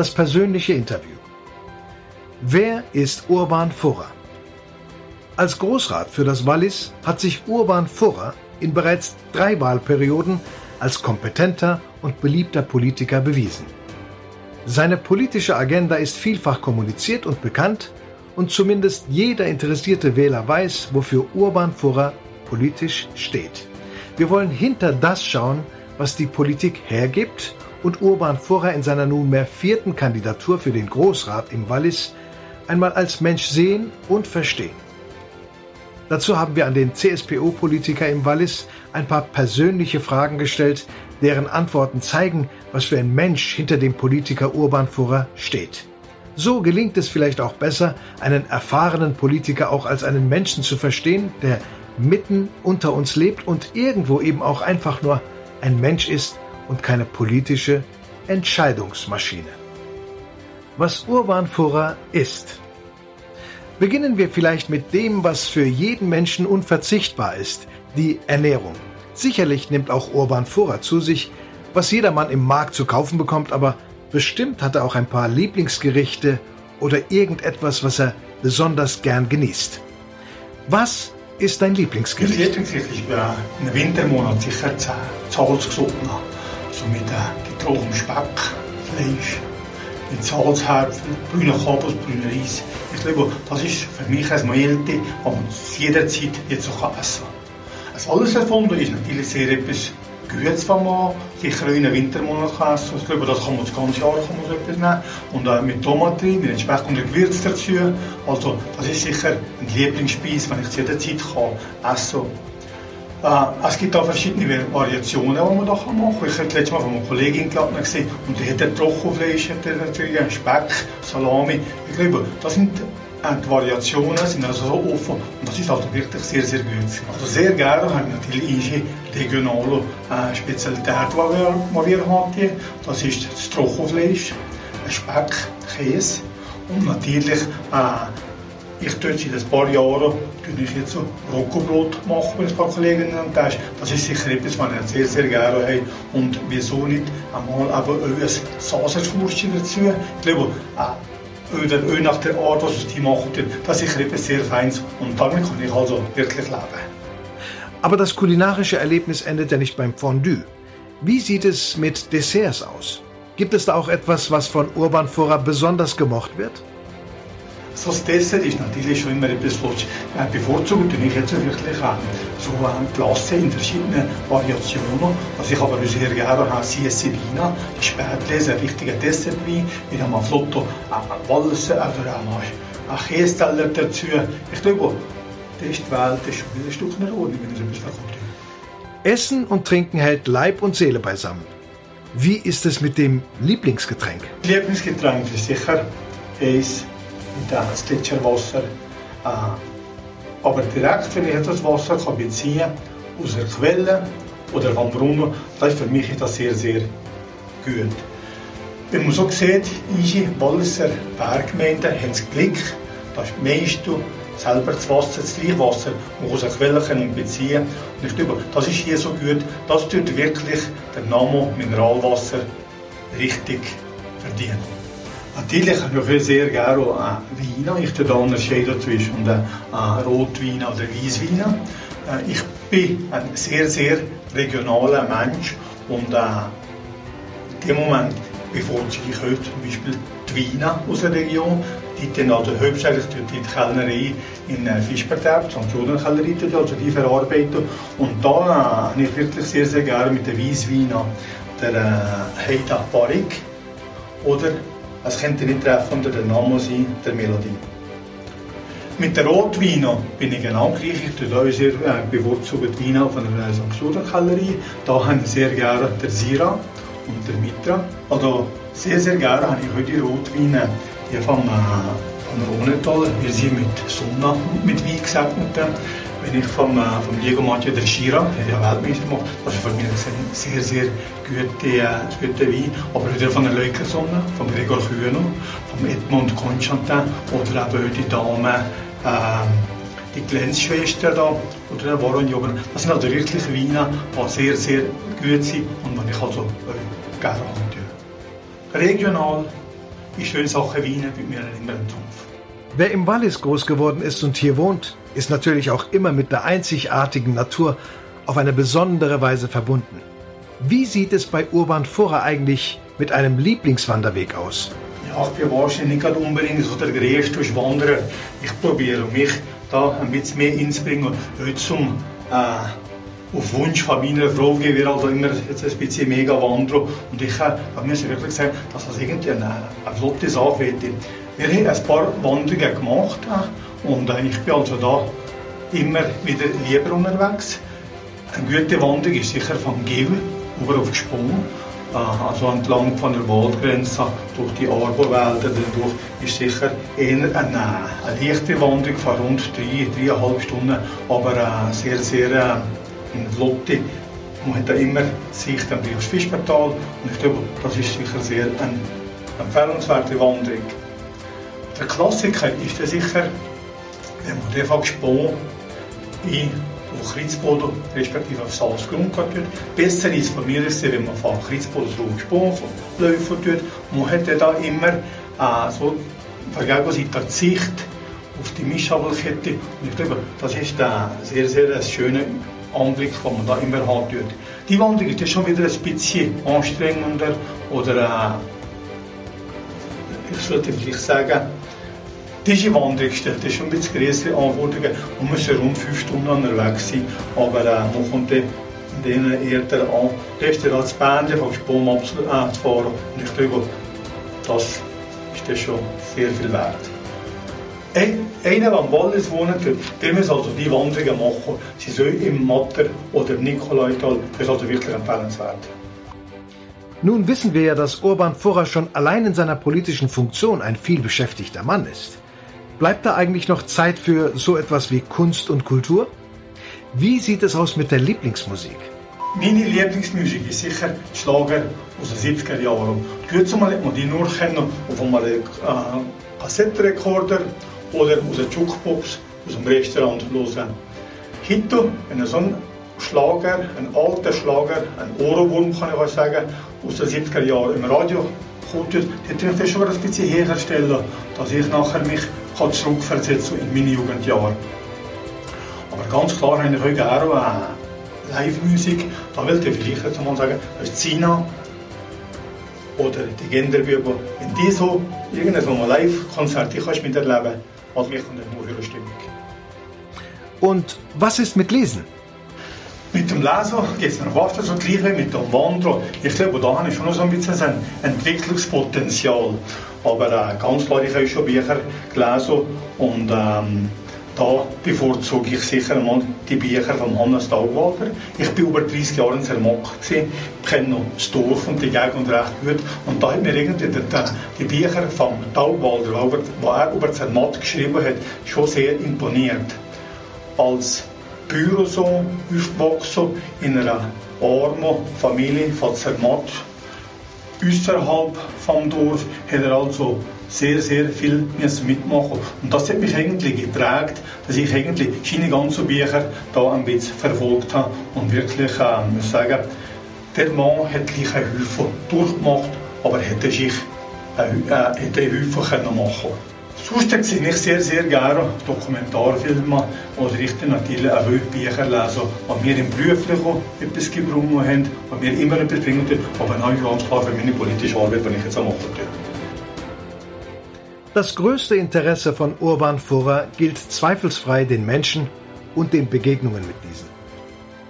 das persönliche Interview. Wer ist Urban Furrer? Als Großrat für das Wallis hat sich Urban Furrer in bereits drei Wahlperioden als kompetenter und beliebter Politiker bewiesen. Seine politische Agenda ist vielfach kommuniziert und bekannt und zumindest jeder interessierte Wähler weiß, wofür Urban Furrer politisch steht. Wir wollen hinter das schauen, was die Politik hergibt und Urban Furrer in seiner nunmehr vierten Kandidatur für den Großrat im Wallis einmal als Mensch sehen und verstehen. Dazu haben wir an den CSPO-Politiker im Wallis ein paar persönliche Fragen gestellt, deren Antworten zeigen, was für ein Mensch hinter dem Politiker Urban Furrer steht. So gelingt es vielleicht auch besser, einen erfahrenen Politiker auch als einen Menschen zu verstehen, der mitten unter uns lebt und irgendwo eben auch einfach nur ein Mensch ist und keine politische Entscheidungsmaschine. Was Urban Furrer ist. Beginnen wir vielleicht mit dem, was für jeden Menschen unverzichtbar ist, die Ernährung. Sicherlich nimmt auch Urban Furrer zu sich, was jedermann im Markt zu kaufen bekommt, aber bestimmt hat er auch ein paar Lieblingsgerichte oder irgendetwas, was er besonders gern genießt. Was ist dein Lieblingsgericht? Mein Lieblingsgericht ist in den Wintermonaten sicher Salzgesotten. So mit getrocknetem Speck, Fleisch, mit Salzhäpfel, grüner Kabels, grüner Reis. Ich glaube, das ist für mich ein Melte, das man jederzeit jetzt auch essen kann. Das alles erfunden ist natürlich sehr etwas Gutes, was man sicher in den Wintermonaten kann essen. Ich glaube, das kann man das ganze Jahr kann man so etwas nehmen. Und äh, mit Tomaten, mit entsprechenden Gewürz dazu. Also, das ist sicher ein Lieblingsspeis, wenn ich es jederzeit kann essen kann. Äh, es gibt auch verschiedene Variationen, die man da machen kann. Ich habe letztes Mal von einer Kollegin gesehen und die hat Trockenfleisch, hat Speck, Salami. Ich glaube, das sind die Variationen sind also so offen und das ist also wirklich sehr, sehr gut. Also sehr gerne haben natürlich unsere regionale äh, Spezialität, die wir, die wir haben. Das ist das Trockenfleisch, Speck, Käse und natürlich äh, ich tue seit ein paar Jahren ich jetzt so Roccobrot machen mit ein paar Kolleginnen am Tisch. Das ist sicher etwas, was ich sehr, sehr gerne habe. Und wieso nicht einmal aber ein Sausage-Wurstchen dazu. Ich glaube, äh, oder auch nach der Art, was die machen, das ist etwas sehr Feines und damit kann ich also wirklich leben. Aber das kulinarische Erlebnis endet ja nicht beim Fondue. Wie sieht es mit Desserts aus? Gibt es da auch etwas, was von Urban Furrer besonders gemocht wird? So das Dessert ist natürlich schon immer etwas, was äh, bevorzugt und ich jetzt wirklich an. So ein Klasse in verschiedenen Variationen. Was ich aber sehr gerne habe, CS Vina, die Spätlese, ein richtiger Dessertwein. Wir haben ein Flotto, ein Walser oder ein Kästeller dazu. Ich glaube, das ist die Welt, das ist schon ein Stück in Ordnung, wenn es etwas verkommt. Essen und Trinken hält Leib und Seele beisammen. Wie ist es mit dem Lieblingsgetränk? Lieblingsgetränk ist sicher Eis das Gletscherwasser. Aber direkt, wenn ich das Wasser kann beziehen aus der Quelle oder vom Brunnen, das ist für mich das sehr, sehr gut. Wenn man so sieht, unsere Walliser Berggemeinden haben das Glück, dass die meisten selber das Wasser, das Gleichwasser aus der Quelle können beziehen Und ich glaube, das ist hier so gut, das tut wirklich den Namen Mineralwasser richtig verdienen. Natürlich habe ich sehr gerne Wein. Ich unterscheide zwischen Rotwein oder Weißwein. Äh, ich bin ein sehr, sehr regionaler Mensch und äh, in dem Moment bevorzuge ich heute zum Beispiel die Weine aus der Region. Die dann also hauptsächlich die Kellnerei in äh, Fischbergtab, St. Kellerei, also die verarbeiten. Und da äh, habe ich wirklich sehr, sehr gerne mit den Weißwein der äh, Heida Barik oder es könnte nicht treffender der Name sein, der Melodie. Mit der Rotwein bin ich genau gleich. Ich tue auch sehr äh, bevorzugt Wein von der St. Kellerei. Da habe ich sehr gerne der Sira und der Mitra. Also sehr, sehr gerne habe ich heute die Rotweine die vom, äh, vom Rhonetal. Wir sind mit Sonne und mit Wein gesegnet wenn ich vom, äh, vom Diego Maggio del Schira, der ja Weltmeister macht, das ist für mich ein sehr, sehr gute, äh, gute Wein. Aber wieder von der Leukersonne, von Gregor Kühner, von Edmond Constantin oder eben die Dame, äh, die Glänzschwester da oder der Warren Jogger. Das sind also wirklich Weine, die sehr, sehr gut sind und die ich also äh, gerne habe. Regional in schöne Sachen weinen, bei mir ein Trumpf. Wer im Wallis groß geworden ist und hier wohnt, ist natürlich auch immer mit der einzigartigen Natur auf eine besondere Weise verbunden. Wie sieht es bei Urban Furrer eigentlich mit einem Lieblingswanderweg aus? Ja, ich bin wahrscheinlich nicht unbedingt so der größte Wanderer. Ich probiere mich da ein bisschen mehr einzubringen. Heute zum äh, auf Wunsch von meiner Frau gehen wir also immer jetzt ein bisschen mega wandern. Und ich äh, mir wirklich gesagt, dass das irgendwie eine, eine flotte Sache wird. Wir haben ein paar Wanderungen gemacht äh, und äh, ich bin also da immer wieder lieber unterwegs. Eine gute Wanderung ist sicher von Gil über auf Gesprung also entlang von der Waldgrenze durch die Arborwälder dadurch ist sicher eher eine, eine leichte Wanderung von rund drei, dreieinhalb Stunden, aber sehr, sehr äh, flotte. Man hat da immer Sicht auf das Fischbertal und ich glaube, das ist sicher sehr eine empfehlenswerte Wanderung. Der Klassiker ist ja sicher, den Gespann in auf Kreuzboden respektive auf Salzgrund tut. Besser ist von mir ist, wenn man von Kreuzboden drauf gesprungen, von Läufen tut. Man hat da immer äh, so von der Sicht auf die Mischabelkette. Und ich glaube, das ist ein sehr, sehr schöner Anblick, den man da immer hat. Die Wanderung ist schon wieder ein bisschen anstrengender oder äh, ich sollte vielleicht sagen, diese Wanderung stellt schon ein bisschen größere Anforderungen. Man muss rund fünf Stunden unterwegs sein, aber äh, man kommt dann in denen eher an, Restaurant zu Bändchen von Spom abzufahren. Und ich glaube, das ist das schon sehr viel wert. Ein, einer, der am Wallis wohnt, der muss also die Wanderungen machen. Sie soll im Matter oder im Nikolaital. Das ist also wirklich empfehlenswert. Nun wissen wir ja, dass Urban Vorher schon allein in seiner politischen Funktion ein vielbeschäftigter Mann ist. Bleibt da eigentlich noch Zeit für so etwas wie Kunst und Kultur? Wie sieht es aus mit der Lieblingsmusik? Meine Lieblingsmusik ist sicher Schlager aus den 70er Jahren. Kürzlich hat man die nur kennen auf einem äh, Kassettenrekorder oder aus der Jukebox aus dem Restaurant hören. Heute, wenn so ein Schlager, ein alter Schlager, ein Ohrwurm kann ich auch sagen, aus den 70er Jahren im Radio kommt, dann tue ich das schon ein bisschen herstellen, dass ich nachher mich kann zurückversetzen in meine Jugendjahre. Aber ganz klar habe ich heute auch äh, Live-Musik. Da will ich vielleicht jetzt mal sagen, das ist Sina oder die Genderbüber. Wenn die so irgendein Live-Konzert miterleben kannst, hat mich eine höhere Stimmung. Und was ist mit Lesen? Mit dem Lesen geht es mir fast so gleich wie mit dem Wandern. Ich glaube, da habe ich schon noch so ein bisschen ein Entwicklungspotenzial. Aber äh, ganz klar, ich habe schon Bücher gelesen und ähm, da bevorzuge ich sicher einmal die Bücher von Hannes Taugwalder. Ich war über 30 Jahre in Zermatt, kenne noch das Dorf und die Gegend recht gut. Und da hat mir irgendwie die, die Bücher von Taugwalder, die er über Zermatt geschrieben hat, schon sehr imponiert. Als Bürosohn aufgewachsen in einer armen Familie von Zermatt, außerhalb vom Dorf hat er also sehr, sehr viel mitmachen. Und das hat mich eigentlich geprägt, dass ich eigentlich seine ganzen Bücher da ein bisschen verfolgt habe und wirklich, äh, muss sagen, der Mann hat gleich eine Hilfe durchgemacht, aber hätte sich äh, äh, hätte können machen Sonst sehe ich sehr, sehr gerne Dokumentarfilme oder ich natürlich auch Bücher lesen, die mir im Beruflichen etwas gebrungen haben, die mir immer etwas bringen, aber auch ganz klar für meine politische Arbeit, die ich jetzt auch mache. Das größte Interesse von Urban Furrer gilt zweifelsfrei den Menschen und den Begegnungen mit diesen.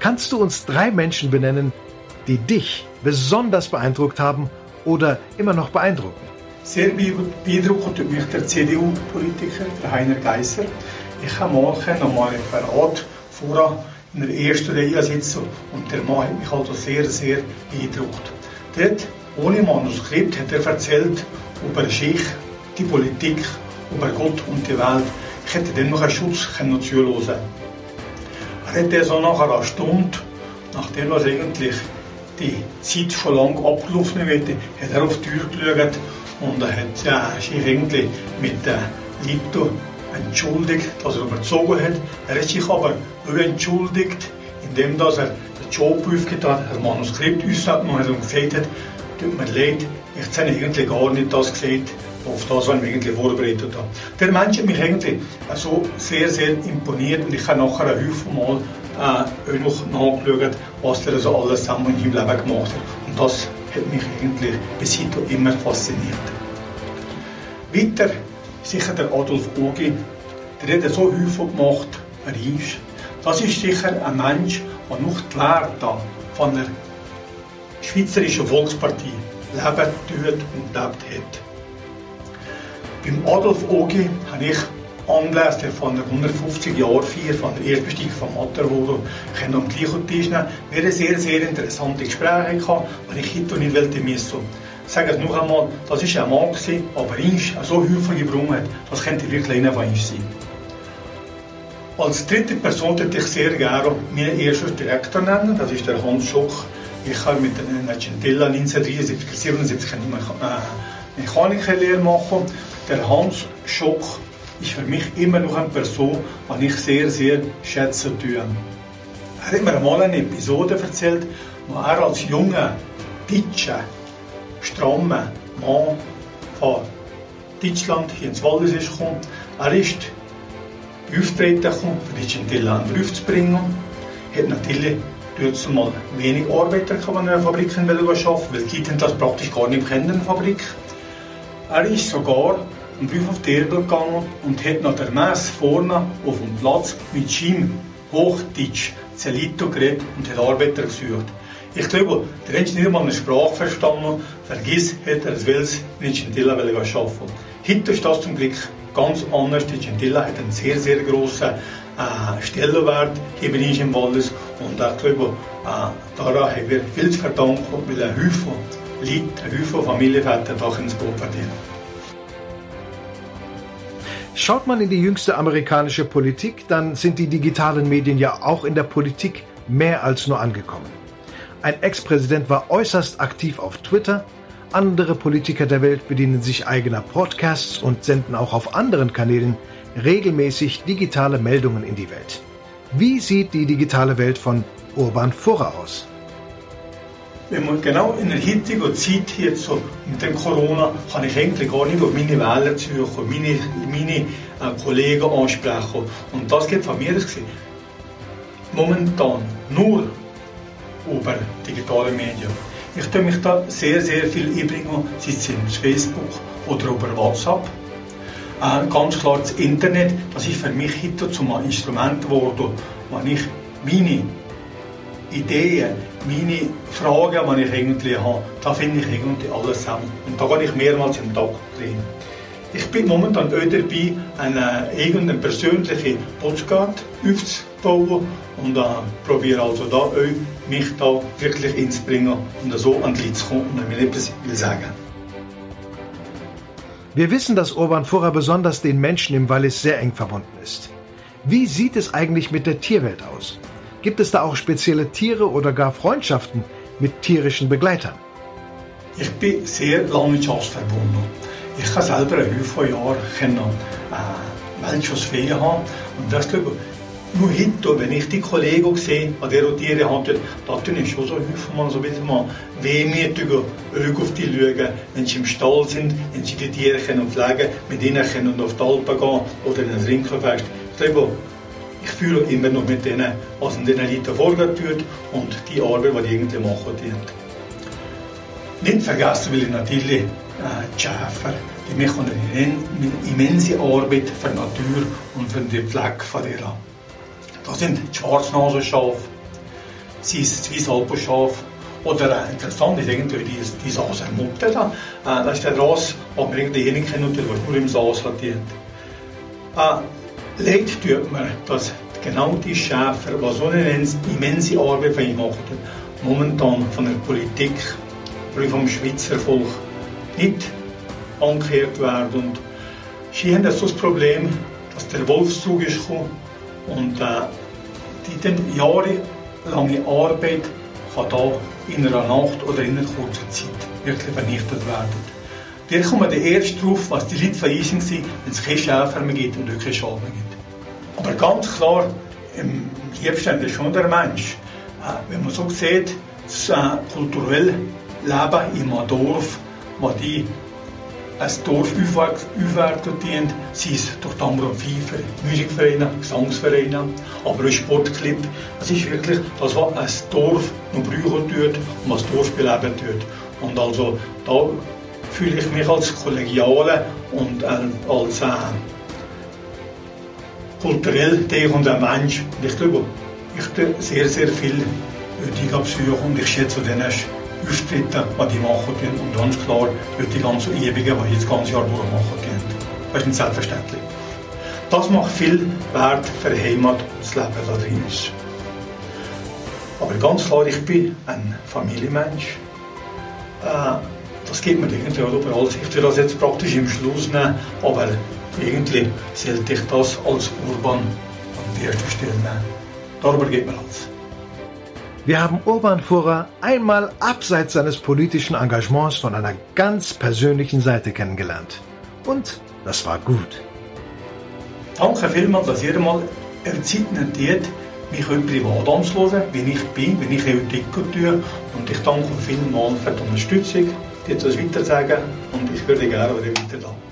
Kannst du uns drei Menschen benennen, die dich besonders beeindruckt haben oder immer noch beeindrucken? Sehr beeindruckend mich der CDU-Politiker, der Heiner Geisser. Ich habe mal einmal in einer Art vorher in der ersten Reihe sitzen und der Mann hat mich also sehr, sehr beeindruckt. Dort, ohne Manuskript, hat er erzählt über Schicht, die Politik, über Gott und die Welt. Ich hätte dann noch einen Schutz können zuhören Er hat so nach einer Stunde, nachdem er eigentlich die Zeit schon lange abgelaufen wird, hat er auf die Tür geschaut und er hat ja, sich irgendwie mit der Lito entschuldigt, dass er überzogen hat. Er hat sich aber nur entschuldigt, indem dass er den Job aufgetan hat, ein Manuskript ausgenommen hat und gesagt hat, tut mir leid, ich habe eigentlich gar nicht das gesehen, auf das, was ich eigentlich vorbereitet habe. Der Mensch hat mich eigentlich so sehr, sehr imponiert und ich habe nachher ein Haufen Mal äh, noch nachgeschaut, was er so alles zusammen in seinem Leben gemacht hat. Und das hat mich eigentlich bis heute immer fasziniert. Weiter sicher der Adolf Ogi, der hat so häufig gemacht, er ist. Das ist sicher ein Mensch, der noch die Werte von der Schweizerischen Volkspartie leben tut und lebt hat. Beim Adolf Ogi habe ich anlässlich von der 150 Jahr Feier von der Erstbesteigung von Matterhorn können am gleichen Tisch nehmen. Wir haben sehr, sehr interessante Gespräche gehabt, und ich heute nicht wollte missen. Ich sage es noch einmal, das war ein Mann, gewesen, aber er so häufig gebrungen hat, das könnte wirklich einer von uns sein. Als dritte Person würde ich sehr gerne meinen ersten Direktor nennen, das ist der Hans Schoch. Ich habe mit der Gentilla 1973 eine Mechanikerlehre machen. Der Hans Schoch ist für mich immer noch eine Person, die ich sehr, sehr schätze. Er hat mir einmal eine Episode erzählt, wo er als junger, deutscher, strammer Mann von Deutschland hier ins Wallis ist. Er ist beauftragt gekommen, für die Gentilla einen Brief zu. Er hat natürlich dort mal wenig Arbeiter in der Fabrik arbeiten, weil die Kinder das praktisch gar nicht kennen Fabrik. Er ist sogar einen Brief auf die Erde gegangen und hat nach der Messe vorne auf dem Platz mit seinem Hochdeutsch Zelito geredet und hat Arbeiter gesucht. Ich glaube, der hat nicht mal eine Sprache verstanden, vergiss, hat er es Wels in Gentilla arbeiten Heute ist das zum Glück ganz anders. Die Gentilla hat einen sehr, sehr grossen äh, Stellenwert hier uns im Wallis und ich glaube, äh, daran haben wir viel zu verdanken, weil ein Haufen Leute, ein Haufen Familienväter da ins Boot verdienen. Schaut man in die jüngste amerikanische Politik, dann sind die digitalen Medien ja auch in der Politik mehr als nur angekommen. Ein Ex-Präsident war äußerst aktiv auf Twitter, andere Politiker der Welt bedienen sich eigener Podcasts und senden auch auf anderen Kanälen regelmäßig digitale Meldungen in die Welt. Wie sieht die digitale Welt von Urban Furrer aus? Wenn man genau in der heutigen Zeit jetzt so mit dem Corona kann ich eigentlich gar nicht auf meine Wähler suchen, meine, meine äh, Kollegen ansprechen. Und das geht von mir gesehen. Momentan nur über digitale Medien. Ich tue mich da sehr, sehr viel einbringen, sei es auf Facebook oder über WhatsApp. Äh, ganz klar das Internet, das ist für mich heute zum Instrument geworden, wo ich meine Ideen, meine Fragen, die ich irgendwie habe, da finde ich irgendwie alles zusammen. Und da gehe ich mehrmals im Tag drin. Ich bin momentan auch dabei, einen eigenen persönlichen Podcast aufzubauen und äh, probiere also da auch, mich da wirklich einzubringen und so an die Leute zu kommen und mir etwas will sagen. Wir wissen, dass Urban Furrer besonders den Menschen im Wallis sehr eng verbunden ist. Wie sieht es eigentlich mit der Tierwelt aus? Gibt es da auch spezielle Tiere oder gar Freundschaften mit tierischen Begleitern? Ich bin sehr landwirtschaftsverbunden. Ich habe selber ein Haufen Jahre können, äh, Weltschussfeen haben. Und das nur heute, wenn ich die Kollegen sehe, die diese Tiere haben, da tun ich schon so häufig mal so ein bisschen mal wehmütige Augen auf die schauen, wenn sie im Stall sind, wenn sie die Tiere können pflegen mit ihnen können auf die Alpen gehen oder in ein Rinkenfest. Ich glaube, ich fühle immer noch mit denen, was in den Leuten vorgeht und die Arbeit, die die irgendwie machen. Nicht vergessen will ich natürlich äh, die Schäfer. Die machen eine immense Arbeit für die Natur und für die Pflege von der Das sind die Schwarznasenschafe, sie ist das Alpenschaf oder äh, interessant ist irgendwie die, die Sasermutter da. Äh, das ist der Ras, den wir irgendwie kennen, der nur im Saas hat. Äh, Leid tut mir, dass genau die Schäfer, die so eine immense Arbeit machen, momentan von der Politik, vom Schweizer Volk nicht angekehrt werden. Und sie haben das Problem, dass der Wolfszug ist gekommen und äh, die jahrelange Arbeit kann da in einer Nacht oder in einer kurzen Zeit wirklich vernichtet werden. Wir kommen dann erst darauf, was die Leute verreisen sind, wenn es keine Schäfer mehr gibt und keine Schaden mehr gibt. Aber ganz klar, im liebsten ist schon der Mensch. Äh, wenn man so sieht, das äh, kulturelle Leben in einem Dorf wo die ein Dorf aufwerten dient, sei es durch die Amrum Pfeifer, Musikvereine, Gesangsvereine, aber auch Sportclub. Es ist wirklich das, was ein Dorf noch brauchen tut und was das Dorf beleben tut. Und also da fühle ich mich als Kollegiale und äh, als äh, kulturell denkender Mensch. Und ich glaube, ich sehr, sehr viel heutige Besuche und ich schätze den Auftritten, die die machen. Und ganz klar, die ganzen Übungen, die jetzt das ganze Jahr durchmachen können. Das ist nicht selbstverständlich. Das macht viel Wert für die Heimat und das Leben da drin ist. Aber ganz klar, ich bin ein Familienmensch. Äh, das geht mir irgendwie überall. Ich will das jetzt praktisch im Schluss nehmen, aber irgendwie sollte ich das als Urban an die erste Stelle nehmen. Darüber geht mir alles. Wir haben Urban Furrer einmal abseits seines politischen Engagements von einer ganz persönlichen Seite kennengelernt. Und das war gut. Danke vielmals, dass ihr mal Zeit nimmt, mich heute privat anzuhören, wie ich bin, wie ich heute tue. Und ich danke vielmals für die Unterstützung, dir das weitersagen und ich würde gerne wieder weiter da.